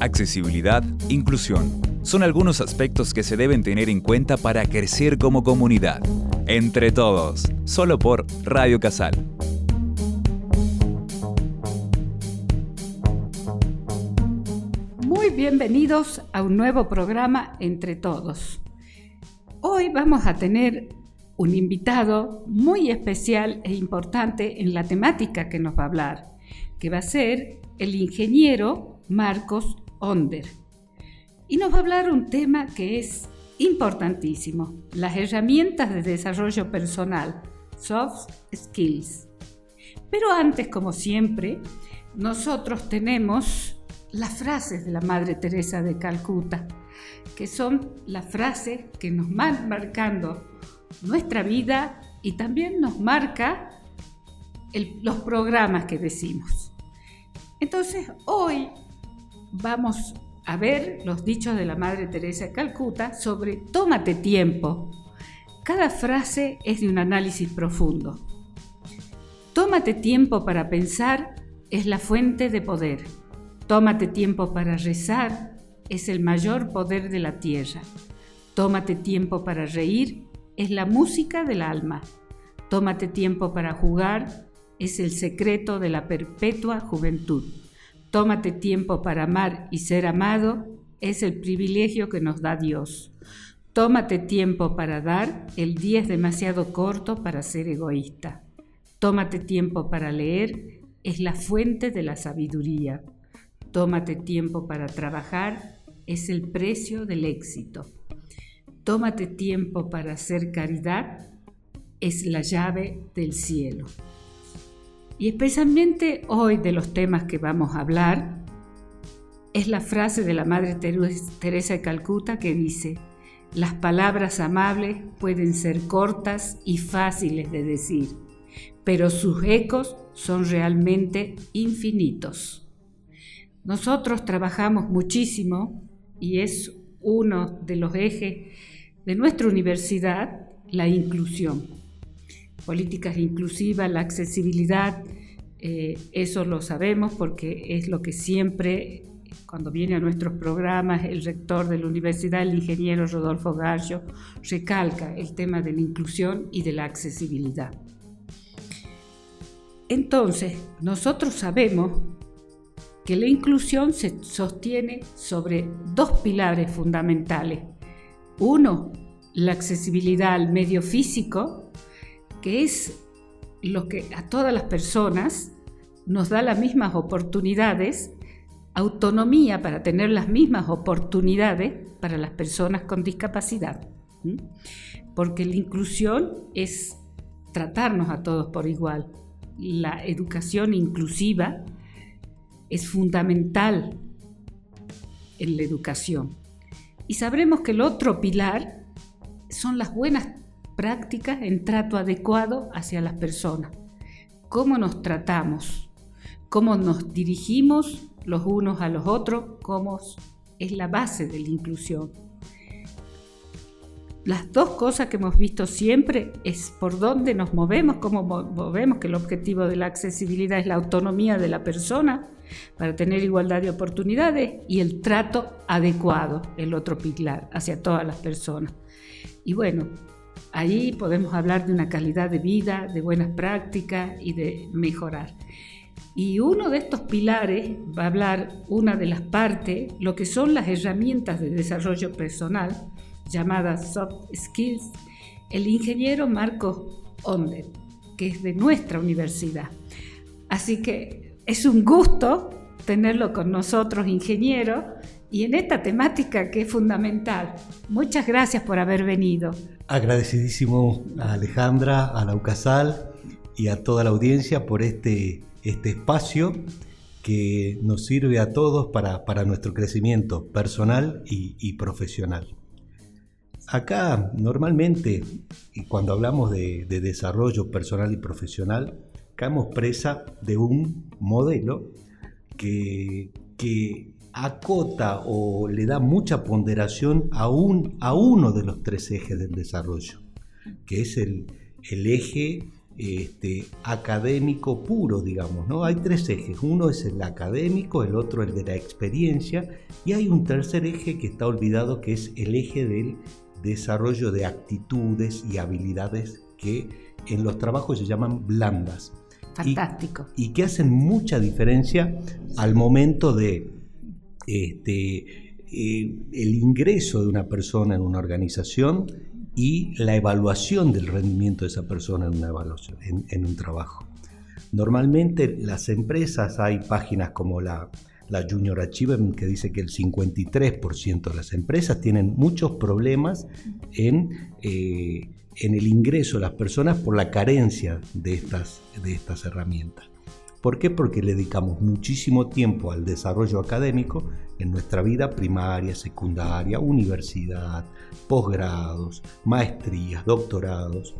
accesibilidad, inclusión. Son algunos aspectos que se deben tener en cuenta para crecer como comunidad. Entre todos, solo por Radio Casal. Muy bienvenidos a un nuevo programa Entre Todos. Hoy vamos a tener un invitado muy especial e importante en la temática que nos va a hablar, que va a ser el ingeniero Marcos Onder. Y nos va a hablar un tema que es importantísimo, las herramientas de desarrollo personal, soft skills. Pero antes, como siempre, nosotros tenemos las frases de la Madre Teresa de Calcuta, que son las frases que nos van marcando nuestra vida y también nos marca los programas que decimos. Entonces, hoy vamos a ver los dichos de la Madre Teresa de Calcuta sobre tómate tiempo. Cada frase es de un análisis profundo. Tómate tiempo para pensar es la fuente de poder. Tómate tiempo para rezar es el mayor poder de la tierra. Tómate tiempo para reír es la música del alma. Tómate tiempo para jugar es el secreto de la perpetua juventud. Tómate tiempo para amar y ser amado es el privilegio que nos da Dios. Tómate tiempo para dar, el día es demasiado corto para ser egoísta. Tómate tiempo para leer, es la fuente de la sabiduría. Tómate tiempo para trabajar, es el precio del éxito. Tómate tiempo para hacer caridad, es la llave del cielo. Y especialmente hoy de los temas que vamos a hablar, es la frase de la Madre Teresa de Calcuta que dice, las palabras amables pueden ser cortas y fáciles de decir, pero sus ecos son realmente infinitos. Nosotros trabajamos muchísimo y es uno de los ejes de nuestra universidad la inclusión políticas inclusivas, la accesibilidad, eh, eso lo sabemos porque es lo que siempre, cuando viene a nuestros programas, el rector de la universidad, el ingeniero Rodolfo Gallo, recalca el tema de la inclusión y de la accesibilidad. Entonces, nosotros sabemos que la inclusión se sostiene sobre dos pilares fundamentales. Uno, la accesibilidad al medio físico, que es lo que a todas las personas nos da las mismas oportunidades, autonomía para tener las mismas oportunidades para las personas con discapacidad. Porque la inclusión es tratarnos a todos por igual. La educación inclusiva es fundamental en la educación. Y sabremos que el otro pilar son las buenas prácticas en trato adecuado hacia las personas. Cómo nos tratamos, cómo nos dirigimos los unos a los otros, cómo es la base de la inclusión. Las dos cosas que hemos visto siempre es por dónde nos movemos, cómo movemos, que el objetivo de la accesibilidad es la autonomía de la persona para tener igualdad de oportunidades y el trato adecuado, el otro pilar, hacia todas las personas. Y bueno, Ahí podemos hablar de una calidad de vida, de buenas prácticas y de mejorar. Y uno de estos pilares va a hablar una de las partes, lo que son las herramientas de desarrollo personal, llamadas soft skills, el ingeniero Marcos Onder, que es de nuestra universidad. Así que es un gusto tenerlo con nosotros, ingeniero, y en esta temática que es fundamental. Muchas gracias por haber venido. Agradecidísimo a Alejandra, a la UCASAL y a toda la audiencia por este, este espacio que nos sirve a todos para, nuestro crecimiento personal y, profesional. Acá normalmente, cuando hablamos de, desarrollo personal y profesional, caemos presa de un modelo que, que acota o le da mucha ponderación a, un, a uno de los tres ejes del desarrollo, que es el, eje este, académico puro, digamos, ¿no? Hay tres ejes, uno es el académico, el otro el de la experiencia y hay un tercer eje que está olvidado que es el eje del desarrollo de actitudes y habilidades que en los trabajos se llaman blandas. Fantástico. Y, que hacen mucha diferencia al momento de este, eh, el ingreso de una persona en una organización y la evaluación del rendimiento de esa persona en, una evaluación, un trabajo. Normalmente las empresas, hay páginas como la, la Junior Achievement que dice que el 53% de las empresas tienen muchos problemas en, eh, en el ingreso de las personas por la carencia de estas, de estas herramientas. ¿Por qué? Porque le dedicamos muchísimo tiempo al desarrollo académico en nuestra vida primaria, secundaria, universidad, posgrados, maestrías, doctorados,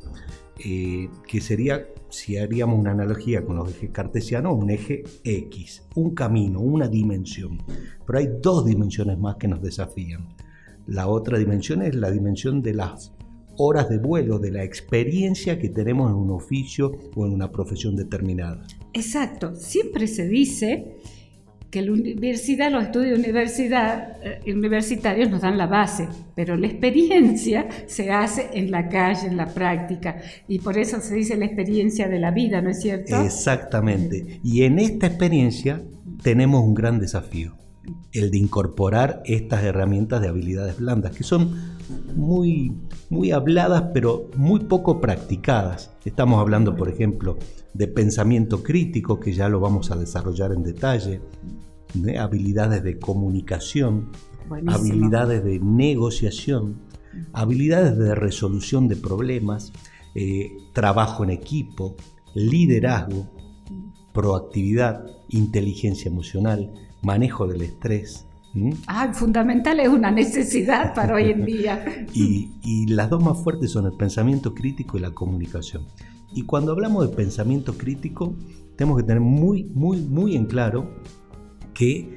eh, que sería, si haríamos una analogía con los ejes cartesianos, un eje X, un camino, una dimensión. Pero hay dos dimensiones más que nos desafían. La otra dimensión es la dimensión de las horas de vuelo, de la experiencia que tenemos en un oficio o en una profesión determinada. Exacto, siempre se dice que la universidad, los estudios universidad, eh, universitarios nos dan la base, pero la experiencia se hace en la calle, en la práctica, y por eso se dice la experiencia de la vida, ¿no es cierto? Exactamente, y en esta experiencia tenemos un gran desafío, el de incorporar estas herramientas de habilidades blandas, que son muy, muy habladas, pero muy poco practicadas. Estamos hablando, por ejemplo, de pensamiento crítico, que ya lo vamos a desarrollar en detalle, de habilidades de comunicación, habilidades de negociación, habilidades de resolución de problemas, eh, trabajo en equipo, liderazgo, proactividad, inteligencia emocional, manejo del estrés. Ah, fundamental es una necesidad para hoy en día. y, y las dos más fuertes son el pensamiento crítico y la comunicación. Y cuando hablamos de pensamiento crítico, tenemos que tener muy, muy, muy en claro que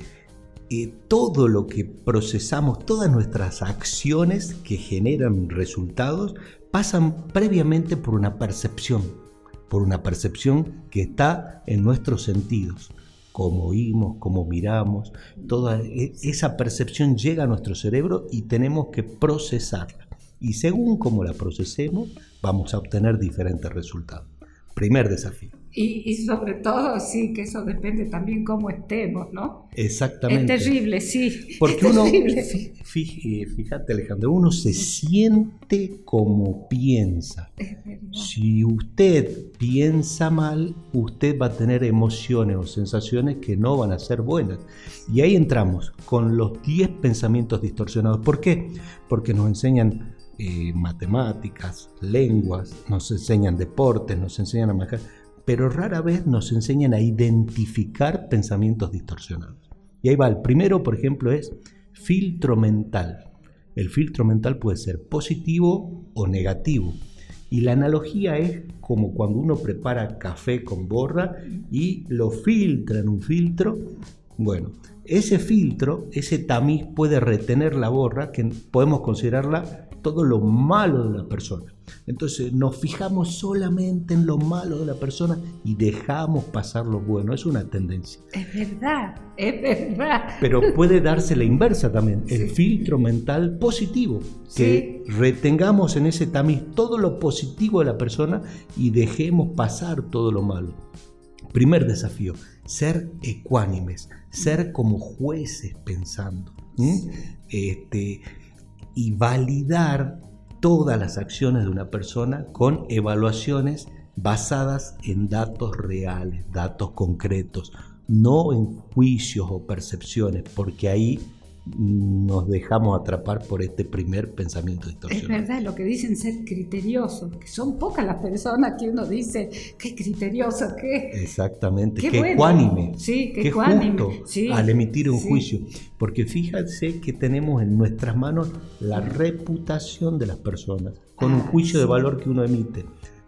eh, todo lo que procesamos, todas nuestras acciones que generan resultados, pasan previamente por una percepción, por una percepción que está en nuestros sentidos. Cómo oímos, cómo miramos, toda e, esa percepción llega a nuestro cerebro y tenemos que procesarla. Y según cómo la procesemos, vamos a obtener diferentes resultados. Primer desafío. Y, sobre todo, sí, que eso depende también cómo estemos, ¿no? Exactamente. Es terrible, sí. Porque uno, fíjate Alejandro, uno se siente como piensa. Si usted piensa mal, usted va a tener emociones o sensaciones que no van a ser buenas. Y ahí entramos con los 10 pensamientos distorsionados. ¿Por qué? Porque nos enseñan eh, matemáticas, lenguas, nos enseñan deportes, nos enseñan a manejar, pero rara vez nos enseñan a identificar pensamientos distorsionados. Y ahí va, el primero, por ejemplo, es filtro mental. El filtro mental puede ser positivo o negativo. Y la analogía es como cuando uno prepara café con borra y lo filtra en un filtro. Bueno, ese filtro, ese tamiz puede retener la borra, que podemos considerarla todo lo malo de la persona. Entonces nos fijamos solamente en lo malo de la persona y dejamos pasar lo bueno. Es una tendencia. Es verdad, es verdad. Pero puede darse la inversa también, el filtro mental positivo, que retengamos en ese tamiz todo lo positivo de la persona y dejemos pasar todo lo malo. Primer desafío, ser ecuánimes, ser como jueces pensando. Este, y validar todas las acciones de una persona con evaluaciones basadas en datos reales, datos concretos, no en juicios o percepciones, porque ahí nos dejamos atrapar por este primer pensamiento distorsionado. Es verdad lo que dicen ser criteriosos, que son pocas las personas que uno dice qué criterioso, qué. Exactamente, qué, ecuánime, sí, qué, justo al emitir un juicio. Porque fíjense que tenemos en nuestras manos la reputación de las personas con un ah, juicio de valor que uno emite.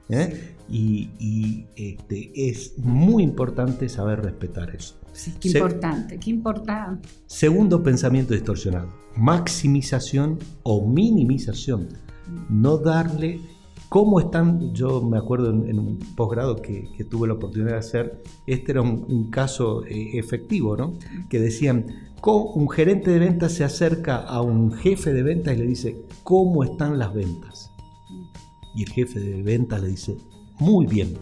¿eh? Y, este, es muy importante saber respetar eso. Sí, qué importante, qué importante. Segundo pensamiento distorsionado, maximización o minimización. No darle ¿Cómo están? Yo me acuerdo en, un posgrado que, tuve la oportunidad de hacer, este era un, caso eh, efectivo, ¿no? Que decían, un gerente de ventas se acerca a un jefe de ventas y le dice, ¿cómo están las ventas? Y el jefe de ventas le dice, muy bien.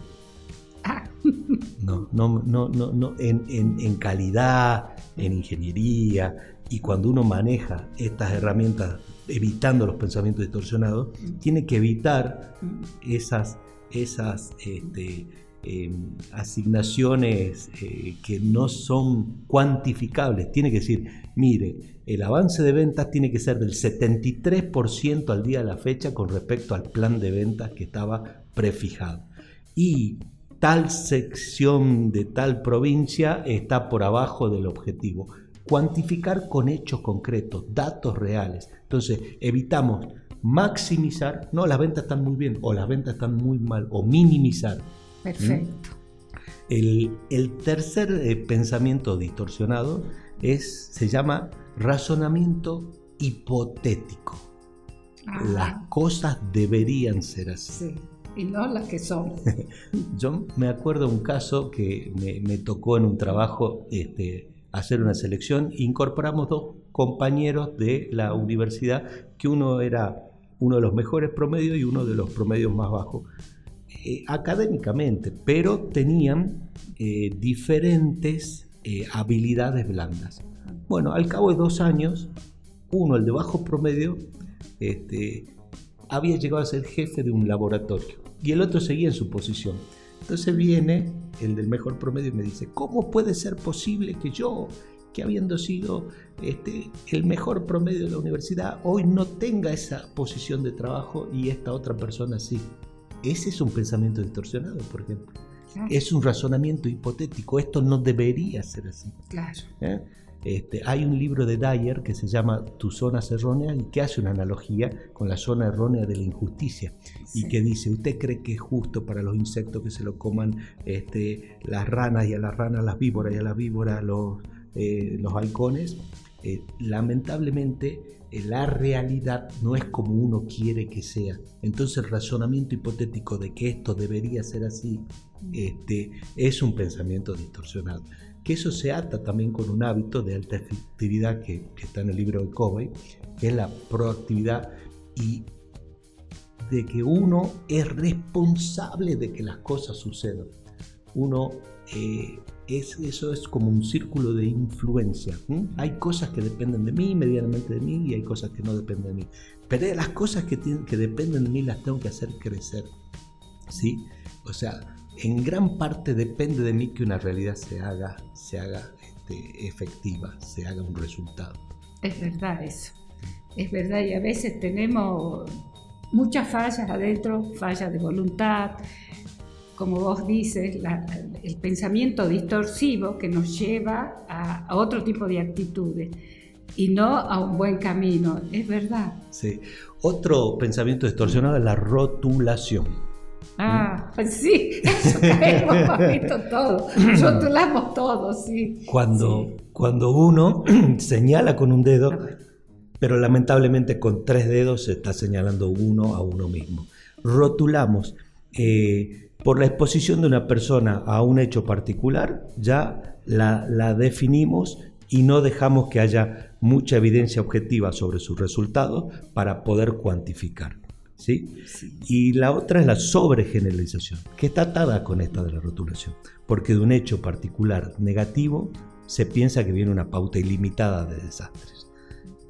No, no, no, no, no. En, en, calidad, en ingeniería, y cuando uno maneja estas herramientas evitando los pensamientos distorsionados, tiene que evitar esas, esas este, em, asignaciones eh, que no son cuantificables. Tiene que decir, mire, el avance de ventas tiene que ser del 73% al día de la fecha con respecto al plan de ventas que estaba prefijado. Y tal sección de tal provincia está por abajo del objetivo cuantificar con hechos concretos, datos reales. Entonces, evitamos maximizar, no, las ventas están muy bien, o las ventas están muy mal, o minimizar. Perfecto. El, tercer eh, pensamiento distorsionado es, se llama razonamiento hipotético. Las cosas deberían ser así. Sí, y no las que son. Yo me acuerdo un caso que me, tocó en un trabajo este, hacer una selección, incorporamos dos compañeros de la universidad, que uno era uno de los mejores promedios y uno de los promedios más bajos, eh, académicamente, pero tenían eh, diferentes eh, habilidades blandas. Bueno, al cabo de dos años, uno, el de bajo promedio, este, había llegado a ser jefe de un laboratorio y el otro seguía en su posición. Entonces viene el del mejor promedio y me dice, ¿cómo puede ser posible que yo, que habiendo sido este, el mejor promedio de la universidad, hoy no tenga esa posición de trabajo y esta otra persona sí? Ese es un pensamiento distorsionado, por ejemplo. Es un razonamiento hipotético. Esto no debería ser así. Claro. ¿Eh? Este, hay un libro de Dyer que se llama Tus zonas erróneas y que hace una analogía con la zona errónea de la injusticia y que dice, ¿usted cree que es justo para los insectos que se lo coman este, las ranas y a las ranas las víboras y a las víboras los, eh, los halcones? Eh, lamentablemente eh, la realidad no es como uno quiere que sea. Entonces el razonamiento hipotético de que esto debería ser así este, es un pensamiento distorsionado que eso se ata también con un hábito de alta efectividad que, está en el libro de Covey, que es la proactividad y de que uno es responsable de que las cosas sucedan. Uno eh, es, eso es como un círculo de influencia. Hay cosas que dependen de mí, medianamente de mí, y hay cosas que no dependen de mí. Pero las cosas que, tienen, que dependen de mí las tengo que hacer crecer. ¿sí? O sea, en gran parte depende de mí que una realidad se haga, se haga este, efectiva, se haga un resultado. Es verdad eso, es verdad y a veces tenemos muchas fallas adentro, fallas de voluntad, como vos dices, el pensamiento distorsivo que nos lleva a, a, otro tipo de actitudes y no a un buen camino, es verdad. Sí, otro pensamiento distorsionado es la rotulación. Ah, pues sí, eso caemos visto todo, rotulamos todo, sí. Cuando, cuando uno señala con un dedo, pero lamentablemente con tres dedos se está señalando uno a uno mismo. Rotulamos. Eh, por la exposición de una persona a un hecho particular, ya la, la definimos y no dejamos que haya mucha evidencia objetiva sobre sus resultados para poder cuantificar. ¿sí? Y la otra es la sobregeneralización, que está atada con esta de la rotulación, porque de un hecho particular negativo se piensa que viene una pauta ilimitada de desastres.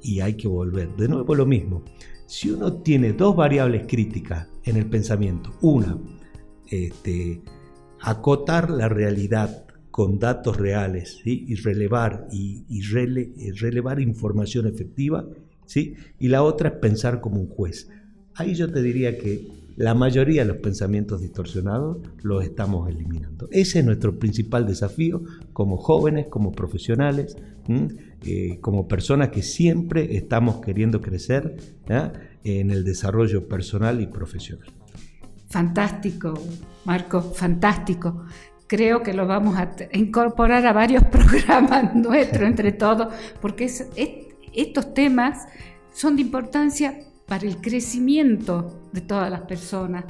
Y hay que volver. De nuevo lo mismo. Si uno tiene dos variables críticas en el pensamiento, una, este, acotar la realidad con datos reales y relevar, y, relevar información efectiva, ¿sí? y la otra es pensar como un juez. Ahí yo te diría que la mayoría de los pensamientos distorsionados los estamos eliminando. Ese es nuestro principal desafío como jóvenes, como profesionales, eh, como personas que siempre estamos queriendo crecer en el desarrollo personal y profesional. Fantástico, Marco, fantástico. Creo que lo vamos a incorporar a varios programas nuestros entre todos, porque estos temas son de importancia para el crecimiento de todas las personas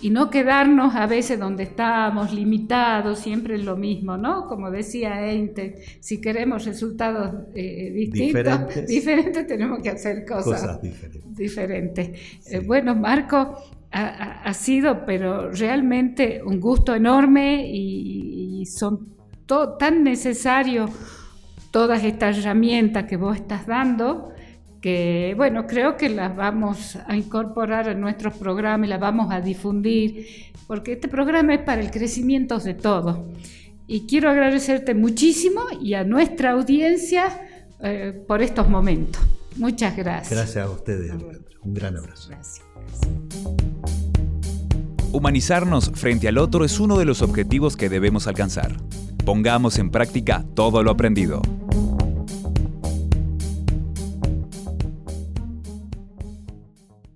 y no quedarnos a veces donde estamos, limitados, siempre es lo mismo, ¿no? Como decía Einte, si queremos resultados eh, distintos, diferentes. tenemos que hacer cosas, diferentes. Eh, bueno, Marco, ha, sido, pero realmente un gusto enorme y, son tan necesarios todas estas herramientas que vos estás dando que bueno, creo que las vamos a incorporar en nuestros programas y las vamos a difundir, porque este programa es para el crecimiento de todos. Y quiero agradecerte muchísimo y a nuestra audiencia eh, por estos momentos. Muchas gracias. Gracias a ustedes, un gran abrazo. Gracias. Humanizarnos frente al otro es uno de los objetivos que debemos alcanzar. Pongamos en práctica todo lo aprendido.